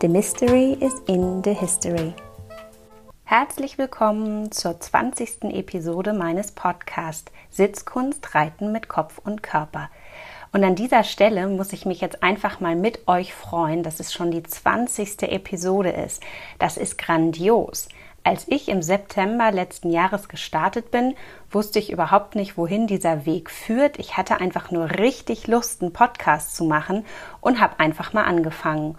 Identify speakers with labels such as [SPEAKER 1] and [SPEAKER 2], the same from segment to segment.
[SPEAKER 1] The Mystery is in the History. Herzlich willkommen zur 20. Episode meines Podcasts Sitzkunst Reiten mit Kopf und Körper. Und an dieser Stelle muss ich mich jetzt einfach mal mit euch freuen, dass es schon die 20. Episode ist. Das ist grandios. Als ich im September letzten Jahres gestartet bin, wusste ich überhaupt nicht, wohin dieser Weg führt. Ich hatte einfach nur richtig Lust, einen Podcast zu machen und habe einfach mal angefangen.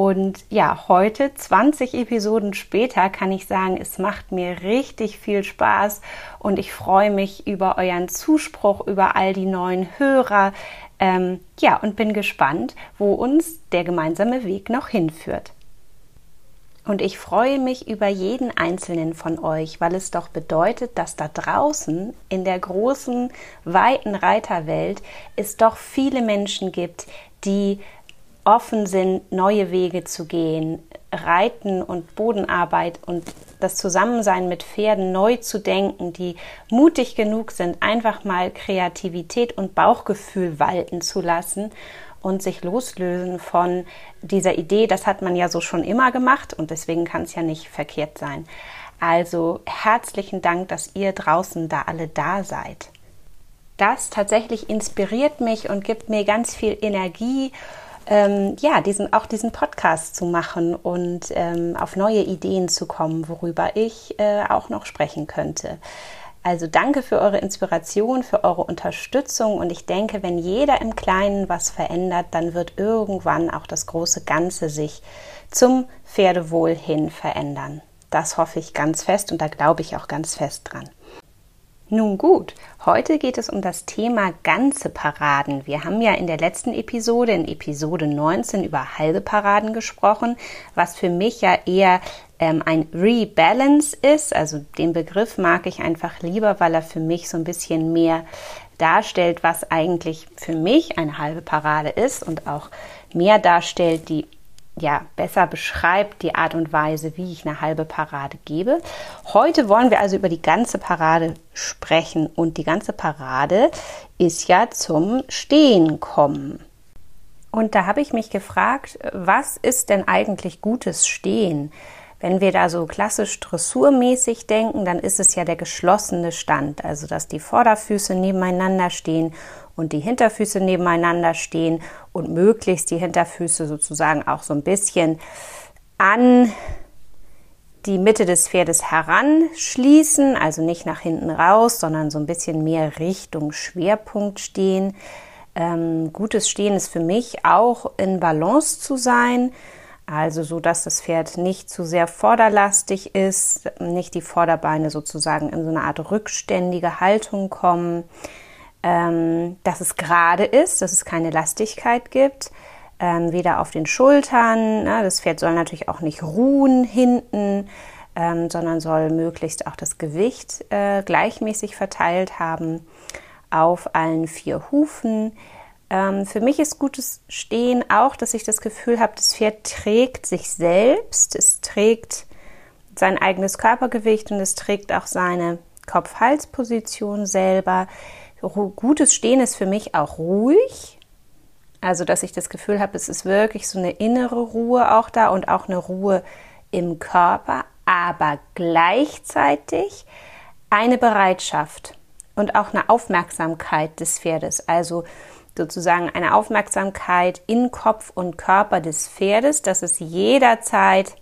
[SPEAKER 1] Und ja, heute, 20 Episoden später, kann ich sagen, es macht mir richtig viel Spaß und ich freue mich über euren Zuspruch, über all die neuen Hörer. Ähm, ja, und bin gespannt, wo uns der gemeinsame Weg noch hinführt. Und ich freue mich über jeden einzelnen von euch, weil es doch bedeutet, dass da draußen in der großen, weiten Reiterwelt es doch viele Menschen gibt, die offen sind, neue Wege zu gehen, Reiten und Bodenarbeit und das Zusammensein mit Pferden neu zu denken, die mutig genug sind, einfach mal Kreativität und Bauchgefühl walten zu lassen und sich loslösen von dieser Idee, das hat man ja so schon immer gemacht und deswegen kann es ja nicht verkehrt sein. Also herzlichen Dank, dass ihr draußen da alle da seid. Das tatsächlich inspiriert mich und gibt mir ganz viel Energie ähm, ja, diesen, auch diesen Podcast zu machen und ähm, auf neue Ideen zu kommen, worüber ich äh, auch noch sprechen könnte. Also danke für eure Inspiration, für eure Unterstützung und ich denke, wenn jeder im Kleinen was verändert, dann wird irgendwann auch das große Ganze sich zum Pferdewohl hin verändern. Das hoffe ich ganz fest und da glaube ich auch ganz fest dran. Nun gut, heute geht es um das Thema ganze Paraden. Wir haben ja in der letzten Episode, in Episode 19, über halbe Paraden gesprochen, was für mich ja eher ähm, ein Rebalance ist. Also den Begriff mag ich einfach lieber, weil er für mich so ein bisschen mehr darstellt, was eigentlich für mich eine halbe Parade ist und auch mehr darstellt, die ja, besser beschreibt die Art und Weise, wie ich eine halbe Parade gebe. Heute wollen wir also über die ganze Parade sprechen und die ganze Parade ist ja zum Stehen kommen. Und da habe ich mich gefragt, was ist denn eigentlich gutes Stehen? Wenn wir da so klassisch dressurmäßig denken, dann ist es ja der geschlossene Stand, also dass die Vorderfüße nebeneinander stehen und die Hinterfüße nebeneinander stehen und möglichst die Hinterfüße sozusagen auch so ein bisschen an die Mitte des Pferdes heranschließen, also nicht nach hinten raus, sondern so ein bisschen mehr Richtung Schwerpunkt stehen. Ähm, gutes Stehen ist für mich auch in Balance zu sein, also so, dass das Pferd nicht zu sehr vorderlastig ist, nicht die Vorderbeine sozusagen in so eine Art rückständige Haltung kommen, ähm, dass es gerade ist, dass es keine Lastigkeit gibt, ähm, weder auf den Schultern. Ne? Das Pferd soll natürlich auch nicht ruhen hinten, ähm, sondern soll möglichst auch das Gewicht äh, gleichmäßig verteilt haben auf allen vier Hufen. Ähm, für mich ist gutes Stehen auch, dass ich das Gefühl habe, das Pferd trägt sich selbst, es trägt sein eigenes Körpergewicht und es trägt auch seine Kopf-Hals-Position selber. Gutes Stehen ist für mich auch ruhig. Also, dass ich das Gefühl habe, es ist wirklich so eine innere Ruhe auch da und auch eine Ruhe im Körper, aber gleichzeitig eine Bereitschaft und auch eine Aufmerksamkeit des Pferdes. Also sozusagen eine Aufmerksamkeit in Kopf und Körper des Pferdes, dass es jederzeit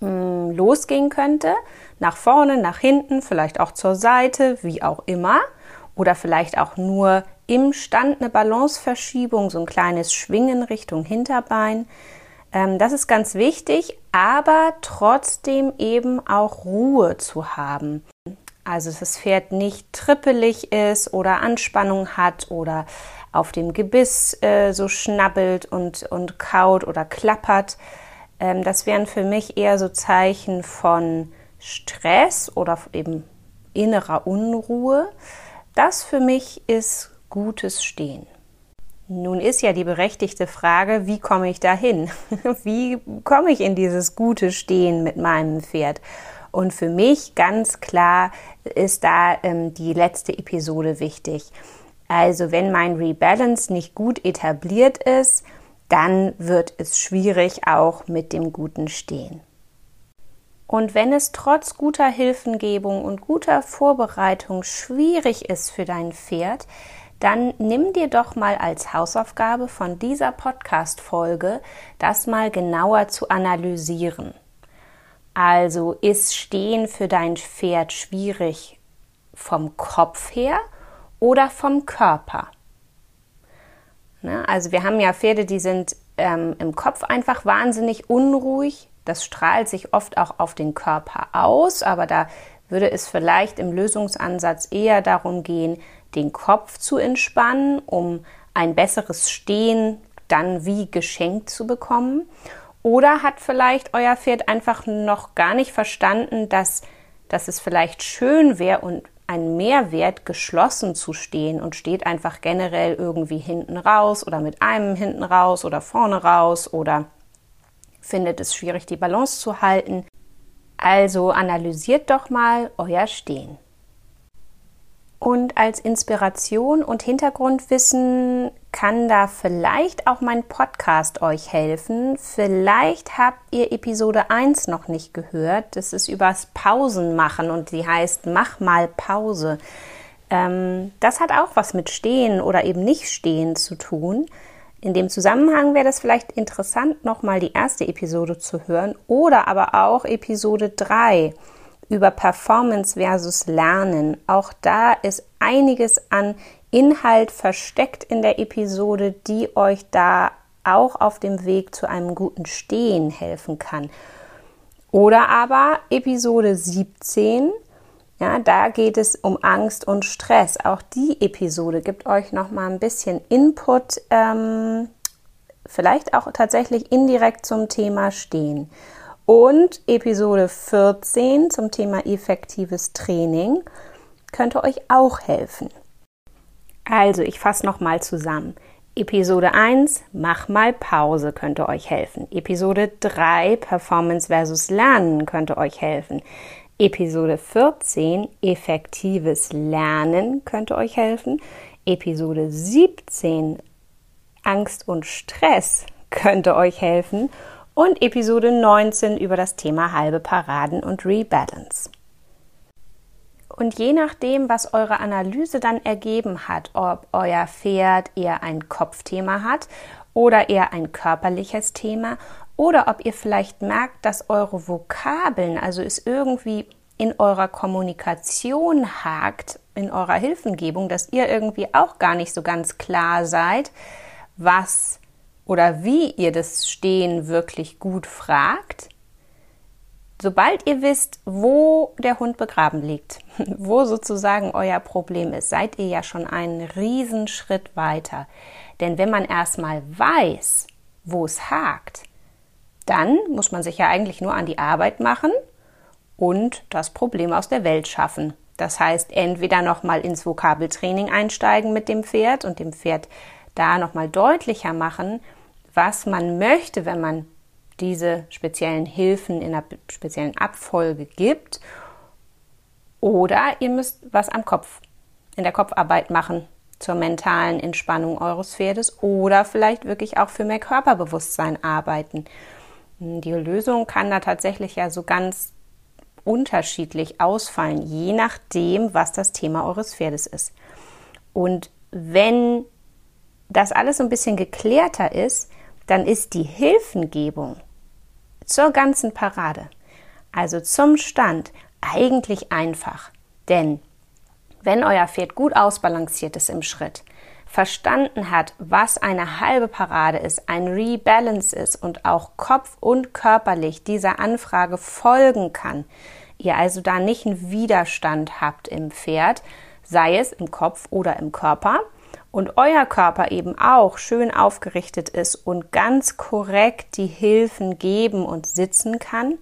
[SPEAKER 1] mh, hm, losgehen könnte, nach vorne, nach hinten, vielleicht auch zur Seite, wie auch immer, oder vielleicht auch nur im Stand eine Balanceverschiebung, so ein kleines Schwingen Richtung Hinterbein. Ähm, das ist ganz wichtig, aber trotzdem eben auch Ruhe zu haben. Also dass das Pferd nicht trippelig ist oder Anspannung hat oder auf dem Gebiss äh, so schnabbelt und, und kaut oder klappert. Ähm, das wären für mich eher so Zeichen von Stress oder eben innerer Unruhe. Das für mich ist gutes Stehen. Nun ist ja die berechtigte Frage, wie komme ich dahin? Wie komme ich in dieses gute Stehen mit meinem Pferd? Und für mich ganz klar ist da ähm, die letzte Episode wichtig. Also wenn mein Rebalance nicht gut etabliert ist, dann wird es schwierig auch mit dem guten Stehen. Und wenn es trotz guter Hilfengebung und guter Vorbereitung schwierig ist für dein Pferd, dann nimm dir doch mal als Hausaufgabe von dieser Podcast-Folge, das mal genauer zu analysieren. Also ist Stehen für dein Pferd schwierig vom Kopf her oder vom Körper? Ne? Also wir haben ja Pferde, die sind ähm, im Kopf einfach wahnsinnig unruhig. Das strahlt sich oft auch auf den Körper aus, aber da würde es vielleicht im Lösungsansatz eher darum gehen, den Kopf zu entspannen, um ein besseres Stehen dann wie geschenkt zu bekommen. Oder hat vielleicht euer Pferd einfach noch gar nicht verstanden, dass, dass es vielleicht schön wäre und ein Mehrwert, geschlossen zu stehen und steht einfach generell irgendwie hinten raus oder mit einem hinten raus oder vorne raus oder findet es schwierig, die Balance zu halten. Also analysiert doch mal euer Stehen. Und als Inspiration und Hintergrundwissen kann da vielleicht auch mein Podcast euch helfen. Vielleicht habt ihr Episode 1 noch nicht gehört. Das ist übers Pausen machen und die heißt Mach mal Pause. Ähm, das hat auch was mit Stehen oder eben nicht Stehen zu tun. In dem Zusammenhang wäre das vielleicht interessant, nochmal die erste Episode zu hören oder aber auch Episode 3 über Performance versus Lernen. Auch da ist einiges an Inhalt versteckt in der Episode, die euch da auch auf dem Weg zu einem guten Stehen helfen kann. Oder aber Episode 17, ja, da geht es um Angst und Stress. Auch die Episode gibt euch noch mal ein bisschen Input, ähm, vielleicht auch tatsächlich indirekt zum Thema Stehen und Episode 14 zum Thema effektives Training könnte euch auch helfen. Also, ich fasse nochmal zusammen. Episode 1, mach mal Pause, könnte euch helfen. Episode 3, Performance versus Lernen, könnte euch helfen. Episode 14, effektives Lernen, könnte euch helfen. Episode 17, Angst und Stress, könnte euch helfen und Episode 19 über das Thema halbe Paraden und Rebalance. Und je nachdem, was eure Analyse dann ergeben hat, ob euer Pferd eher ein Kopfthema hat oder eher ein körperliches Thema oder ob ihr vielleicht merkt, dass eure Vokabeln, also es irgendwie in eurer Kommunikation hakt, in eurer Hilfengebung, dass ihr irgendwie auch gar nicht so ganz klar seid, was oder wie ihr das Stehen wirklich gut fragt, sobald ihr wisst, wo der Hund begraben liegt, wo sozusagen euer Problem ist, seid ihr ja schon einen Riesenschritt weiter. Denn wenn man erstmal weiß, wo es hakt, dann muss man sich ja eigentlich nur an die Arbeit machen und das Problem aus der Welt schaffen. Das heißt, entweder nochmal ins Vokabeltraining einsteigen mit dem Pferd und dem Pferd da nochmal deutlicher machen, was man möchte, wenn man diese speziellen Hilfen in einer speziellen Abfolge gibt. Oder ihr müsst was am Kopf, in der Kopfarbeit machen zur mentalen Entspannung eures Pferdes oder vielleicht wirklich auch für mehr Körperbewusstsein arbeiten. Die Lösung kann da tatsächlich ja so ganz unterschiedlich ausfallen, je nachdem, was das Thema eures Pferdes ist. Und wenn das alles so ein bisschen geklärter ist, dann ist die Hilfengebung zur ganzen Parade, also zum Stand, eigentlich einfach. Denn wenn euer Pferd gut ausbalanciert ist im Schritt, verstanden hat, was eine halbe Parade ist, ein Rebalance ist und auch kopf- und körperlich dieser Anfrage folgen kann, ihr also da nicht einen Widerstand habt im Pferd, sei es im Kopf oder im Körper, und euer Körper eben auch schön aufgerichtet ist und ganz korrekt die Hilfen geben und sitzen kann,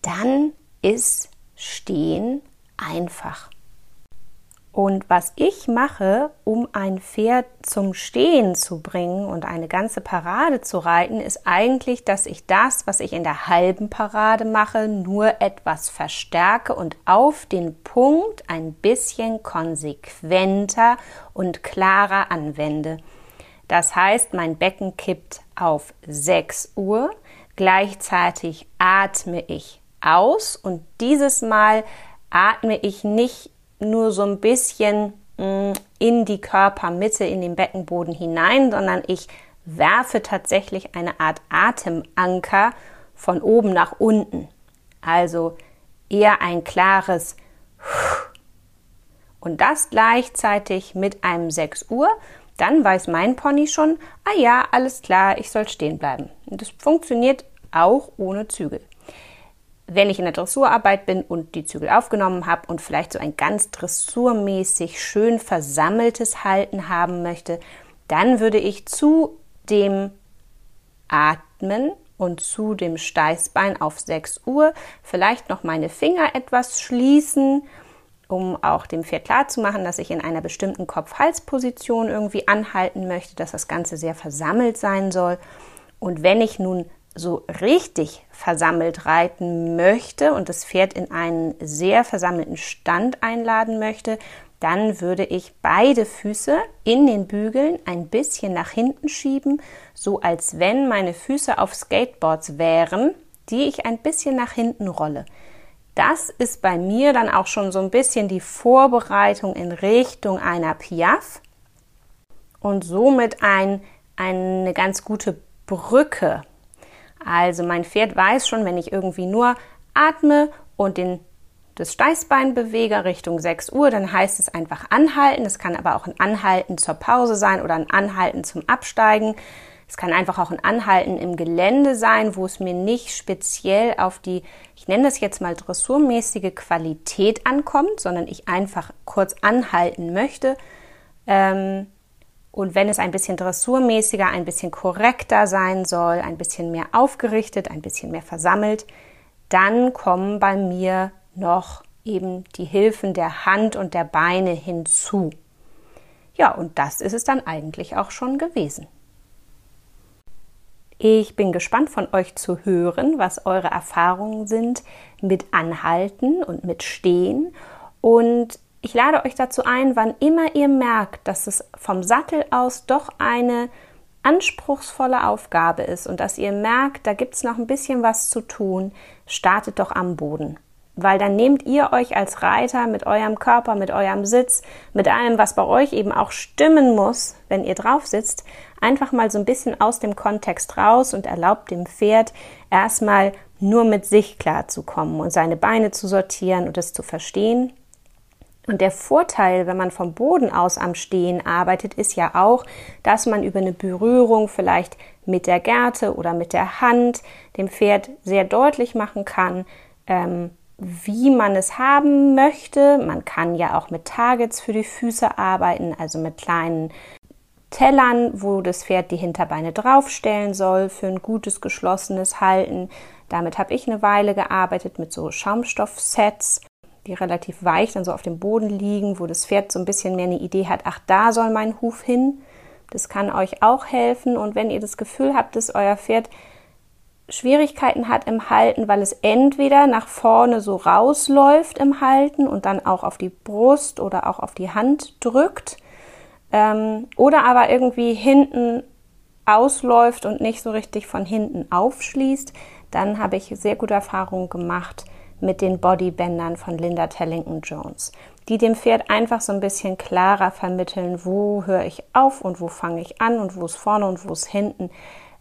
[SPEAKER 1] dann ist Stehen einfach. Und was ich mache, um ein Pferd zum Stehen zu bringen und eine ganze Parade zu reiten, ist eigentlich, dass ich das, was ich in der halben Parade mache, nur etwas verstärke und auf den Punkt ein bisschen konsequenter und klarer anwende. Das heißt, mein Becken kippt auf 6 Uhr, gleichzeitig atme ich aus und dieses Mal atme ich nicht nur so ein bisschen mm, in die Körpermitte, in den Beckenboden hinein, sondern ich werfe tatsächlich eine Art Atemanker von oben nach unten. Also eher ein klares und das gleichzeitig mit einem 6 Uhr, dann weiß mein Pony schon, ah ja, alles klar, ich soll stehen bleiben. Und das funktioniert auch ohne Zügel wenn ich in der Dressurarbeit bin und die Zügel aufgenommen habe und vielleicht so ein ganz dressurmäßig schön versammeltes Halten haben möchte, dann würde ich zu dem Atmen und zu dem Steißbein auf 6 Uhr vielleicht noch meine Finger etwas schließen, um auch dem Pferd klarzumachen, dass ich in einer bestimmten Kopf-Hals-Position irgendwie anhalten möchte, dass das Ganze sehr versammelt sein soll. Und wenn ich nun so richtig versammelt reiten möchte und das Pferd in einen sehr versammelten Stand einladen möchte, dann würde ich beide Füße in den Bügeln ein bisschen nach hinten schieben, so als wenn meine Füße auf Skateboards wären, die ich ein bisschen nach hinten rolle. Das ist bei mir dann auch schon so ein bisschen die Vorbereitung in Richtung einer Piaf und somit ein, eine ganz gute Brücke also mein Pferd weiß schon, wenn ich irgendwie nur atme und den, das Steißbein bewege Richtung 6 Uhr, dann heißt es einfach anhalten. Es kann aber auch ein Anhalten zur Pause sein oder ein Anhalten zum Absteigen. Es kann einfach auch ein Anhalten im Gelände sein, wo es mir nicht speziell auf die, ich nenne das jetzt mal dressurmäßige Qualität ankommt, sondern ich einfach kurz anhalten möchte. Ähm, und wenn es ein bisschen dressurmäßiger, ein bisschen korrekter sein soll, ein bisschen mehr aufgerichtet, ein bisschen mehr versammelt, dann kommen bei mir noch eben die Hilfen der Hand und der Beine hinzu. Ja, und das ist es dann eigentlich auch schon gewesen. Ich bin gespannt von euch zu hören, was eure Erfahrungen sind mit Anhalten und mit Stehen. Und ich lade euch dazu ein, wann immer ihr merkt, dass es vom Sattel aus doch eine anspruchsvolle Aufgabe ist und dass ihr merkt, da gibt es noch ein bisschen was zu tun, startet doch am Boden. Weil dann nehmt ihr euch als Reiter mit eurem Körper, mit eurem Sitz, mit allem, was bei euch eben auch stimmen muss, wenn ihr drauf sitzt, einfach mal so ein bisschen aus dem Kontext raus und erlaubt dem Pferd erstmal nur mit sich klarzukommen und seine Beine zu sortieren und es zu verstehen und der Vorteil, wenn man vom Boden aus am Stehen arbeitet, ist ja auch, dass man über eine Berührung vielleicht mit der Gerte oder mit der Hand dem Pferd sehr deutlich machen kann, ähm, wie man es haben möchte. Man kann ja auch mit Targets für die Füße arbeiten, also mit kleinen Tellern, wo das Pferd die Hinterbeine draufstellen soll für ein gutes geschlossenes Halten. Damit habe ich eine Weile gearbeitet mit so Schaumstoffsets die relativ weich dann so auf dem Boden liegen, wo das Pferd so ein bisschen mehr eine Idee hat, ach, da soll mein Huf hin. Das kann euch auch helfen. Und wenn ihr das Gefühl habt, dass euer Pferd Schwierigkeiten hat im Halten, weil es entweder nach vorne so rausläuft im Halten und dann auch auf die Brust oder auch auf die Hand drückt, ähm, oder aber irgendwie hinten ausläuft und nicht so richtig von hinten aufschließt, dann habe ich sehr gute Erfahrungen gemacht mit den Bodybändern von Linda Tellington Jones, die dem Pferd einfach so ein bisschen klarer vermitteln, wo höre ich auf und wo fange ich an und wo ist vorne und wo ist hinten.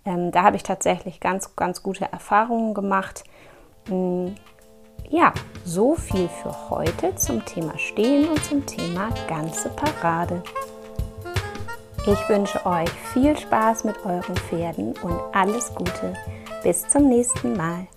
[SPEAKER 1] Ähm, da habe ich tatsächlich ganz, ganz gute Erfahrungen gemacht. Ähm, ja, so viel für heute zum Thema Stehen und zum Thema ganze Parade. Ich wünsche euch viel Spaß mit euren Pferden und alles Gute. Bis zum nächsten Mal.